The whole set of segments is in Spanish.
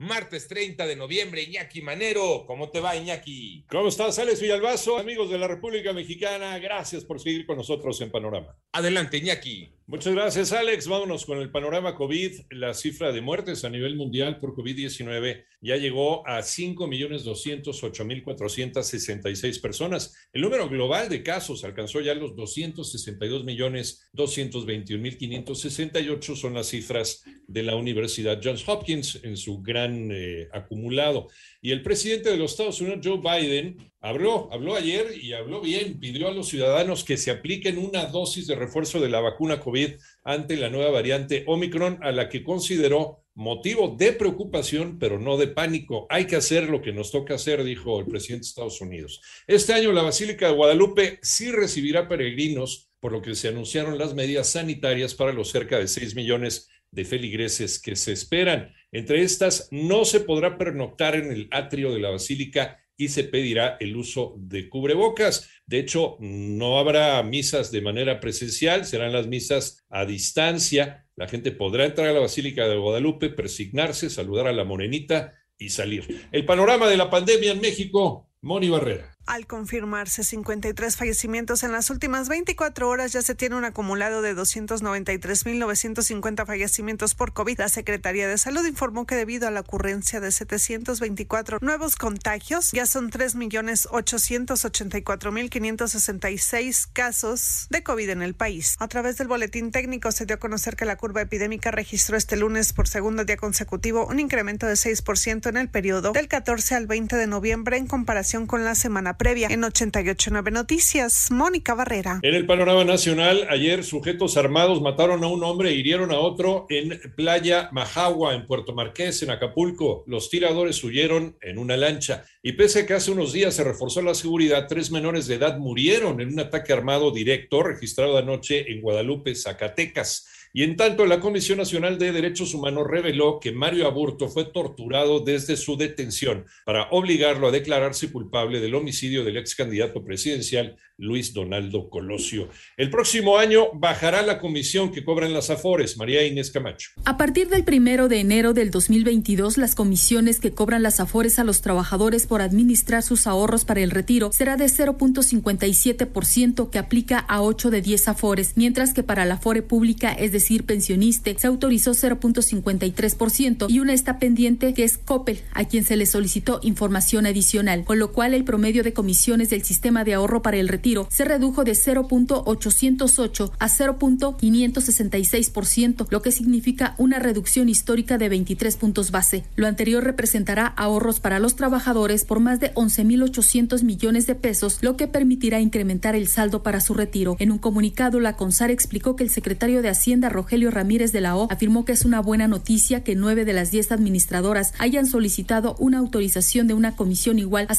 Martes 30 de noviembre, Iñaki Manero. ¿Cómo te va, Iñaki? ¿Cómo estás, Alex Villalbazo? Amigos de la República Mexicana, gracias por seguir con nosotros en Panorama. Adelante, Iñaki. Muchas gracias, Alex. Vámonos con el panorama COVID. La cifra de muertes a nivel mundial por COVID-19 ya llegó a 5.208.466 personas. El número global de casos alcanzó ya los 262.221.568. Son las cifras de la Universidad Johns Hopkins en su gran eh, acumulado. Y el presidente de los Estados Unidos, Joe Biden, habló, habló ayer y habló bien, pidió a los ciudadanos que se apliquen una dosis de refuerzo de la vacuna COVID ante la nueva variante Omicron, a la que consideró motivo de preocupación, pero no de pánico. Hay que hacer lo que nos toca hacer, dijo el presidente de Estados Unidos. Este año la Basílica de Guadalupe sí recibirá peregrinos, por lo que se anunciaron las medidas sanitarias para los cerca de 6 millones de feligreses que se esperan. Entre estas, no se podrá pernoctar en el atrio de la basílica y se pedirá el uso de cubrebocas. De hecho, no habrá misas de manera presencial, serán las misas a distancia. La gente podrá entrar a la Basílica de Guadalupe, persignarse, saludar a la morenita y salir. El panorama de la pandemia en México, Moni Barrera. Al confirmarse 53 fallecimientos en las últimas 24 horas, ya se tiene un acumulado de 293.950 fallecimientos por COVID. La Secretaría de Salud informó que debido a la ocurrencia de 724 nuevos contagios, ya son 3.884.566 casos de COVID en el país. A través del boletín técnico se dio a conocer que la curva epidémica registró este lunes por segundo día consecutivo un incremento de 6% en el periodo del 14 al 20 de noviembre en comparación con la semana previa. En 889 Noticias, Mónica Barrera. En el panorama nacional, ayer sujetos armados mataron a un hombre e hirieron a otro en Playa Majagua, en Puerto Marqués, en Acapulco. Los tiradores huyeron en una lancha. Y pese a que hace unos días se reforzó la seguridad, tres menores de edad murieron en un ataque armado directo registrado anoche en Guadalupe, Zacatecas. Y en tanto, la Comisión Nacional de Derechos Humanos reveló que Mario Aburto fue torturado desde su detención para obligarlo a declararse culpable del homicidio del ex candidato presidencial Luis Donaldo Colosio. El próximo año bajará la comisión que cobran las AFORES, María Inés Camacho. A partir del primero de enero del 2022, las comisiones que cobran las AFORES a los trabajadores por administrar sus ahorros para el retiro será de 0.57% que aplica a 8 de 10 AFORES, mientras que para la AFORE pública, es decir, pensionista, se autorizó 0.53% y una está pendiente que es COPEL, a quien se le solicitó información adicional, con lo cual el promedio de comisiones del sistema de ahorro para el retiro se redujo de 0.808 a 0.566%, lo que significa una reducción histórica de 23 puntos base. Lo anterior representará ahorros para los trabajadores por más de 11.800 millones de pesos, lo que permitirá incrementar el saldo para su retiro. En un comunicado, la CONSAR explicó que el secretario de Hacienda, Rogelio Ramírez de la O, afirmó que es una buena noticia que nueve de las diez administradoras hayan solicitado una autorización de una comisión igual a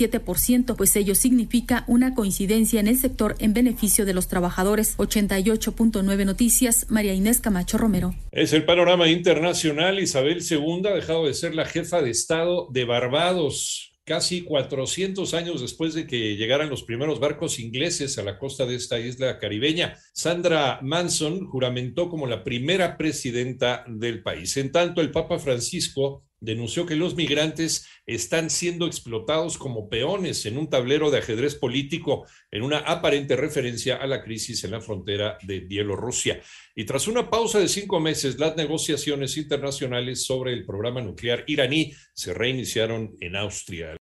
0.57%, pues ello significa un una coincidencia en el sector en beneficio de los trabajadores. 88.9 Noticias, María Inés Camacho Romero. Es el panorama internacional. Isabel II ha dejado de ser la jefa de Estado de Barbados casi 400 años después de que llegaran los primeros barcos ingleses a la costa de esta isla caribeña. Sandra Manson juramentó como la primera presidenta del país. En tanto, el Papa Francisco denunció que los migrantes están siendo explotados como peones en un tablero de ajedrez político en una aparente referencia a la crisis en la frontera de Bielorrusia. Y tras una pausa de cinco meses, las negociaciones internacionales sobre el programa nuclear iraní se reiniciaron en Austria.